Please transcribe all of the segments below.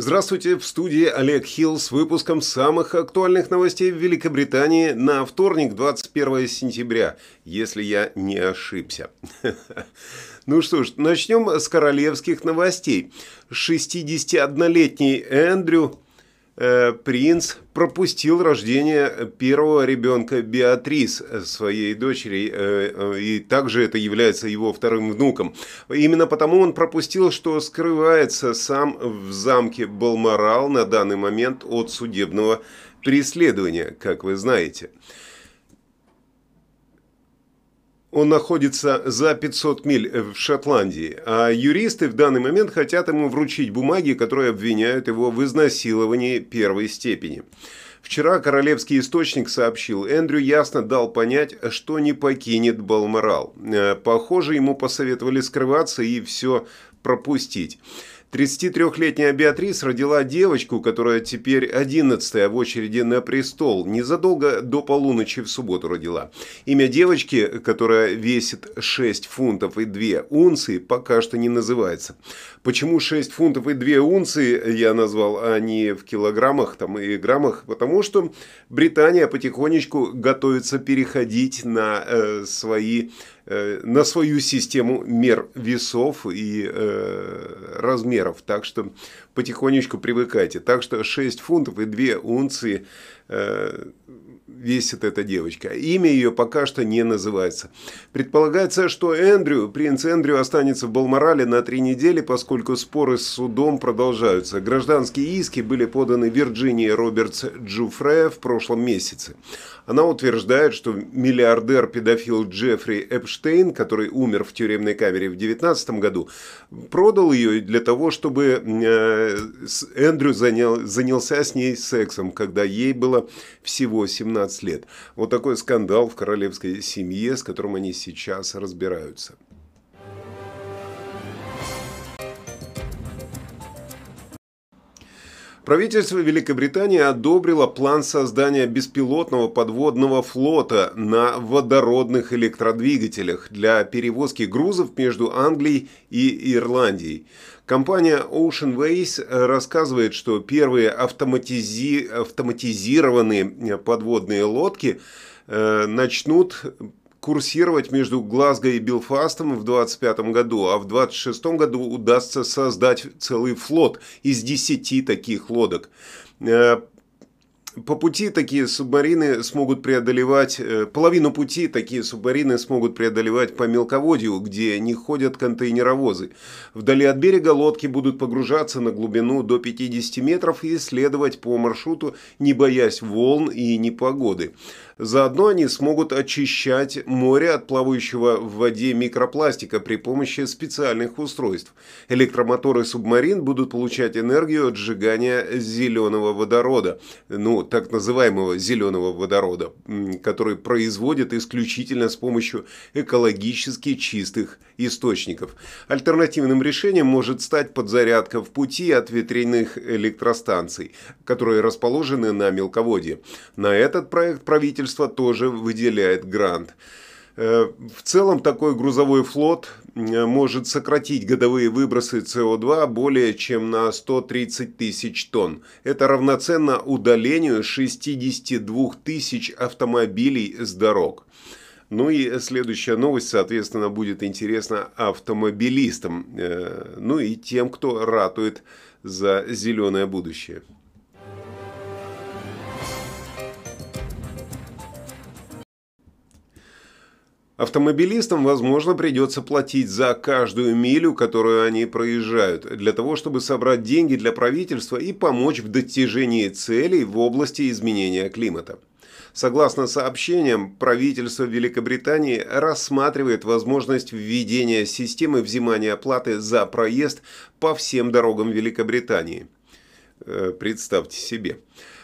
Здравствуйте, в студии Олег Хилл с выпуском самых актуальных новостей в Великобритании на вторник, 21 сентября, если я не ошибся. Ну что ж, начнем с королевских новостей. 61-летний Эндрю принц пропустил рождение первого ребенка Беатрис, своей дочери, э, э, и также это является его вторым внуком. Именно потому он пропустил, что скрывается сам в замке Балморал на данный момент от судебного преследования, как вы знаете. Он находится за 500 миль в Шотландии, а юристы в данный момент хотят ему вручить бумаги, которые обвиняют его в изнасиловании первой степени. Вчера королевский источник сообщил, Эндрю ясно дал понять, что не покинет Балморал. Э, похоже, ему посоветовали скрываться и все пропустить. 33-летняя Беатрис родила девочку, которая теперь 11 в очереди на престол, незадолго до полуночи в субботу родила. Имя девочки, которая весит 6 фунтов и 2 унции, пока что не называется. Почему 6 фунтов и 2 унции я назвал, а не в килограммах там, и граммах? Потому что Британия потихонечку готовится переходить на э, свои на свою систему мер весов и э, размеров. Так что потихонечку привыкайте. Так что 6 фунтов и 2 унции э, весит эта девочка. Имя ее пока что не называется. Предполагается, что Эндрю, принц Эндрю останется в Балморале на три недели, поскольку споры с судом продолжаются. Гражданские иски были поданы Вирджинии Робертс Джуфре в прошлом месяце. Она утверждает, что миллиардер-педофил Джеффри Эпштейн, который умер в тюремной камере в 2019 году, продал ее для того, чтобы э, Эндрю занял, занялся с ней сексом, когда ей было всего 17 лет. Вот такой скандал в королевской семье, с которым они сейчас разбираются. Правительство Великобритании одобрило план создания беспилотного подводного флота на водородных электродвигателях для перевозки грузов между Англией и Ирландией. Компания Ocean Ways рассказывает, что первые автоматизи... автоматизированные подводные лодки э, начнут курсировать между Глазго и Белфастом в 2025 году, а в 2026 году удастся создать целый флот из 10 таких лодок. Э, по пути такие субмарины смогут преодолевать, э, половину пути такие субмарины смогут преодолевать по мелководью, где не ходят контейнеровозы. Вдали от берега лодки будут погружаться на глубину до 50 метров и следовать по маршруту, не боясь волн и непогоды. Заодно они смогут очищать море от плавающего в воде микропластика при помощи специальных устройств. Электромоторы субмарин будут получать энергию от сжигания зеленого водорода, ну, так называемого зеленого водорода, который производят исключительно с помощью экологически чистых источников. Альтернативным решением может стать подзарядка в пути от ветряных электростанций, которые расположены на мелководье. На этот проект правительство тоже выделяет грант. Э, в целом такой грузовой флот э, может сократить годовые выбросы СО2 более чем на 130 тысяч тонн. Это равноценно удалению 62 тысяч автомобилей с дорог. Ну и следующая новость, соответственно, будет интересна автомобилистам, э, ну и тем, кто ратует за зеленое будущее. Автомобилистам, возможно, придется платить за каждую милю, которую они проезжают, для того, чтобы собрать деньги для правительства и помочь в достижении целей в области изменения климата. Согласно сообщениям, правительство Великобритании рассматривает возможность введения системы взимания оплаты за проезд по всем дорогам Великобритании. Э, представьте себе.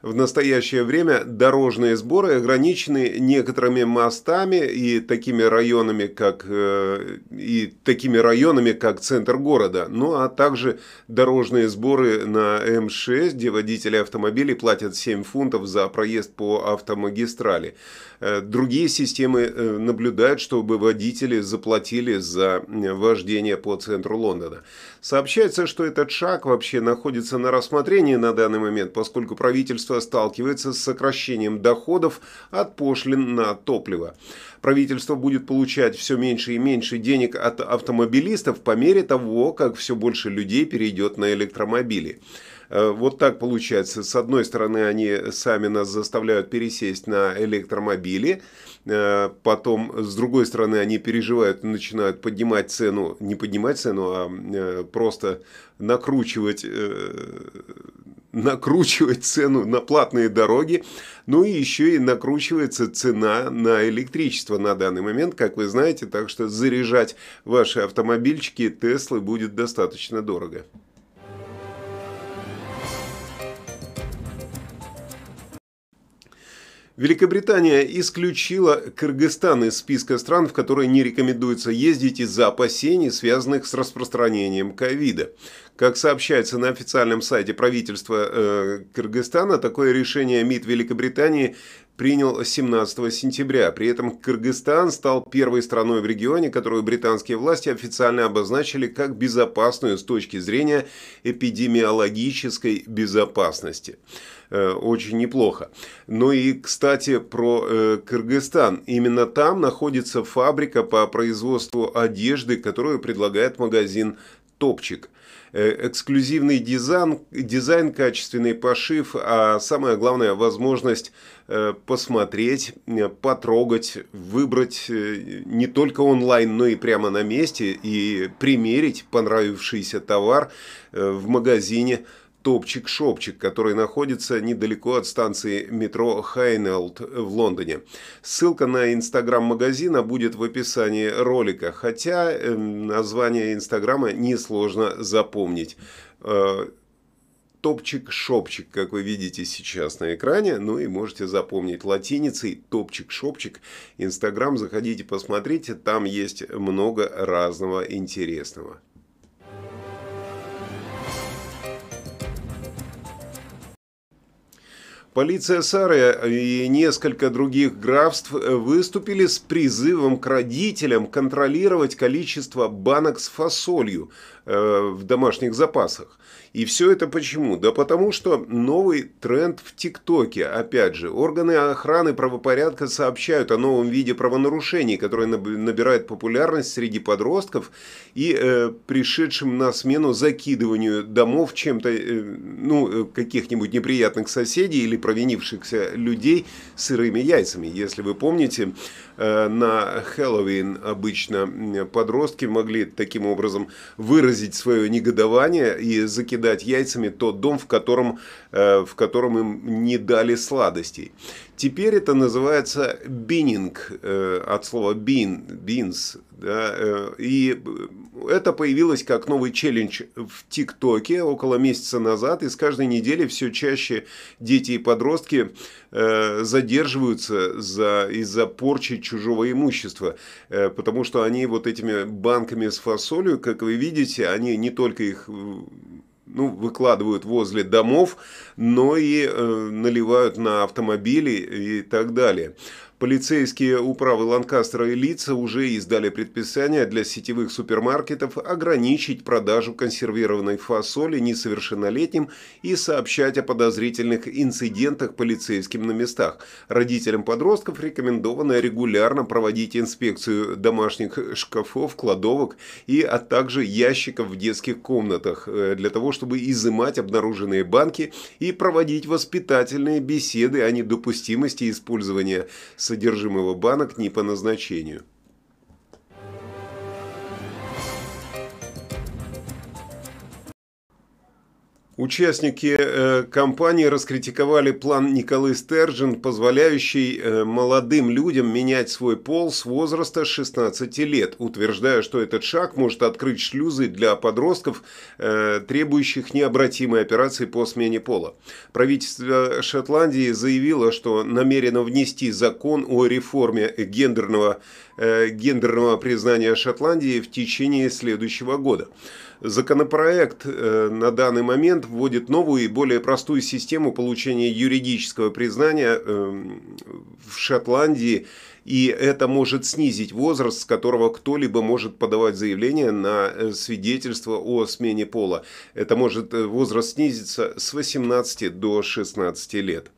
В настоящее время дорожные сборы ограничены некоторыми мостами и такими районами, как, э, и такими районами, как центр города, ну а также дорожные сборы на М6, где водители автомобилей платят 7 фунтов за проезд по автомагистрали. Э, другие системы э, наблюдают, чтобы водители заплатили за вождение по центру Лондона. Сообщается, что этот шаг вообще находится на рассмотрении на данный момент, поскольку правительство сталкивается с сокращением доходов от пошлин на топливо. Правительство будет получать все меньше и меньше денег от автомобилистов по мере того, как все больше людей перейдет на электромобили. Э, вот так получается. С одной стороны, они сами нас заставляют пересесть на электромобили, э, потом, с другой стороны, они переживают, начинают поднимать цену, не поднимать цену, а э, просто накручивать накручивать цену на платные дороги, ну и еще и накручивается цена на электричество на данный момент, как вы знаете, так что заряжать ваши автомобильчики Теслы будет достаточно дорого. Великобритания исключила Кыргызстан из списка стран, в которые не рекомендуется ездить из-за опасений, связанных с распространением ковида. Как сообщается на официальном сайте правительства э, Кыргызстана, такое решение МИД Великобритании принял 17 сентября. При этом Кыргызстан стал первой страной в регионе, которую британские власти официально обозначили как безопасную с точки зрения эпидемиологической безопасности. Э, очень неплохо. Ну и, кстати, про э, Кыргызстан. Именно там находится фабрика по производству одежды, которую предлагает магазин «Топчик». Э, эксклюзивный дизайн, дизайн, качественный пошив, а самое главное возможность посмотреть, потрогать, выбрать не только онлайн, но и прямо на месте и примерить понравившийся товар в магазине топчик-шопчик, который находится недалеко от станции метро Хайнелд в Лондоне. Ссылка на инстаграм магазина будет в описании ролика, хотя э, название инстаграма несложно запомнить. Э, топчик-шопчик, как вы видите сейчас на экране. Ну и можете запомнить латиницей топчик-шопчик. Инстаграм, заходите, посмотрите, там есть много разного интересного. Полиция Сары и несколько других графств выступили с призывом к родителям контролировать количество банок с фасолью э, в домашних запасах. И все это почему? Да потому что новый тренд в ТикТоке. Опять же, органы охраны правопорядка сообщают о новом виде правонарушений, которое набирает популярность среди подростков и э, пришедшим на смену закидыванию домов чем-то, э, ну, каких-нибудь неприятных соседей или провинившихся людей сырыми яйцами. Если вы помните, э, на Хэллоуин обычно подростки могли таким образом выразить свое негодование и закидать яйцами тот дом, в котором, э, в котором им не дали сладостей. Теперь это называется бининг, э, от слова бин, бинс. Да, и это появилось как новый челлендж в ТикТоке около месяца назад, и с каждой недели все чаще дети и подростки задерживаются за, из-за порчи чужого имущества, потому что они вот этими банками с фасолью, как вы видите, они не только их ну, выкладывают возле домов, но и э, наливают на автомобили и так далее. Полицейские управы Ланкастера и Лица уже издали предписание для сетевых супермаркетов ограничить продажу консервированной фасоли несовершеннолетним и сообщать о подозрительных инцидентах полицейским на местах. Родителям подростков рекомендовано регулярно проводить инспекцию домашних шкафов, кладовок и а также ящиков в детских комнатах э, для того, чтобы изымать обнаруженные банки и проводить воспитательные беседы о недопустимости использования содержимого банок не по назначению. Участники э, кампании раскритиковали план Николы Стержен, позволяющий э, молодым людям менять свой пол с возраста 16 лет, утверждая, что этот шаг может открыть шлюзы для подростков, э, требующих необратимой операции по смене пола. Правительство Шотландии заявило, что намерено внести закон о реформе гендерного, э, гендерного признания Шотландии в течение следующего года. Законопроект э, на данный момент вводит новую и более простую систему получения юридического признания эм, в Шотландии, и это может снизить возраст, с которого кто-либо может подавать заявление на э, свидетельство о смене пола. Это может э, возраст снизиться с 18 до 16 лет.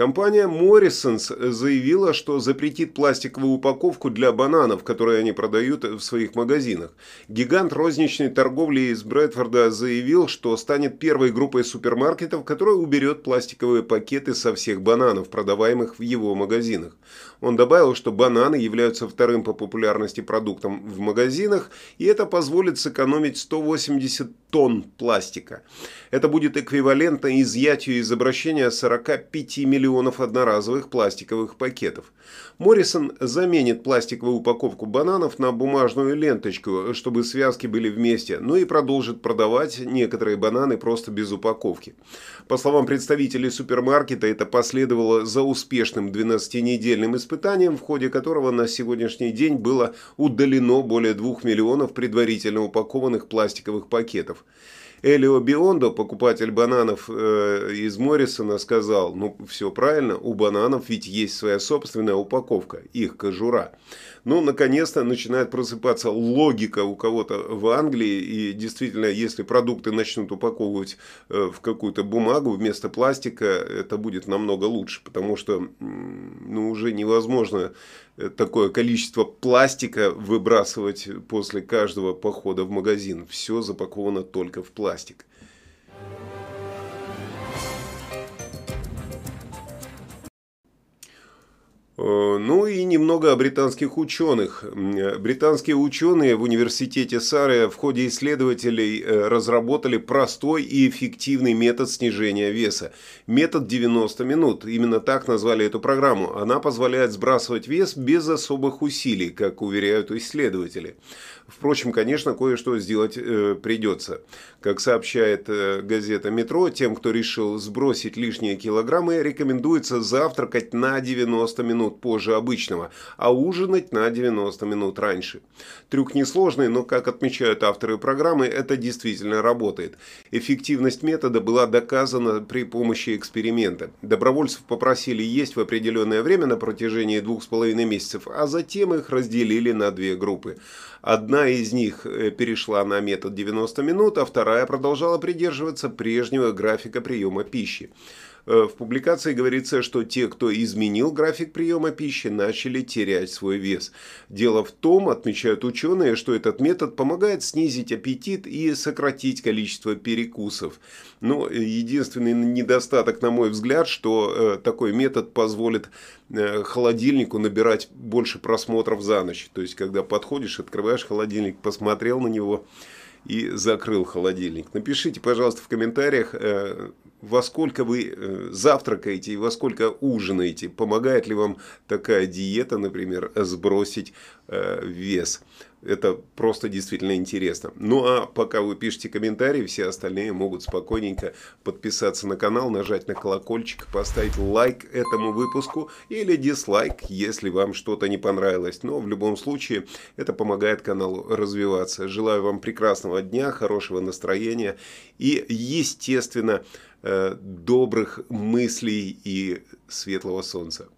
Компания Morrisons заявила, что запретит пластиковую упаковку для бананов, которые они продают в своих магазинах. Гигант розничной торговли из Брэдфорда заявил, что станет первой группой супермаркетов, которая уберет пластиковые пакеты со всех бананов, продаваемых в его магазинах. Он добавил, что бананы являются вторым по популярности продуктом в магазинах, и это позволит сэкономить 180 тонн пластика. Это будет эквивалентно изъятию из обращения 45 миллионов одноразовых пластиковых пакетов. Моррисон заменит пластиковую упаковку бананов на бумажную ленточку, чтобы связки были вместе, но и продолжит продавать некоторые бананы просто без упаковки. По словам представителей супермаркета, это последовало за успешным 12-недельным испытанием, в ходе которого на сегодняшний день было удалено более 2 миллионов предварительно упакованных пластиковых пакетов. Элио Биондо, покупатель бананов э, из Моррисона, сказал, ну все правильно, у бананов ведь есть своя собственная упаковка, их кожура. Ну, наконец-то начинает просыпаться логика у кого-то в Англии, и действительно, если продукты начнут упаковывать э, в какую-то бумагу вместо пластика, это будет намного лучше, потому что ну, уже невозможно э, такое количество пластика выбрасывать после каждого похода в магазин. Все запаковано только в пластик. Ну и немного о британских ученых. Британские ученые в университете Сары в ходе исследователей э, разработали простой и эффективный метод снижения веса. Метод 90 минут. Именно так назвали эту программу. Она позволяет сбрасывать вес без особых усилий, как уверяют исследователи. Впрочем, конечно, кое-что сделать э, придется. Как сообщает э, газета «Метро», тем, кто решил сбросить лишние килограммы, рекомендуется завтракать на 90 минут позже обычного, а ужинать на 90 минут раньше. Трюк несложный, но, как отмечают авторы программы, это действительно работает. Эффективность метода была доказана при помощи эксперимента. Добровольцев попросили есть в определенное время на протяжении двух с половиной месяцев, а затем их разделили на две группы. Одна из них э, перешла на метод 90 минут, а вторая продолжала придерживаться прежнего графика приема пищи. Э, в публикации говорится, что те, кто изменил график приема пищи, начали терять свой вес. Дело в том, отмечают ученые, что этот метод помогает снизить аппетит и сократить количество перекусов. Но единственный недостаток, на мой взгляд, что э, такой метод позволит э, холодильнику набирать больше просмотров за ночь. То есть, когда подходишь, открываешь холодильник, посмотрел на него, и закрыл холодильник. Напишите, пожалуйста, в комментариях, во сколько вы э, завтракаете и во сколько ужинаете. Помогает ли вам такая диета, например, сбросить э, вес. Это просто действительно интересно. Ну а пока вы пишете комментарии, все остальные могут спокойненько подписаться на канал, нажать на колокольчик, поставить лайк этому выпуску или дизлайк, если вам что-то не понравилось. Но в любом случае это помогает каналу развиваться. Желаю вам прекрасного дня, хорошего настроения и, естественно, добрых мыслей и светлого солнца.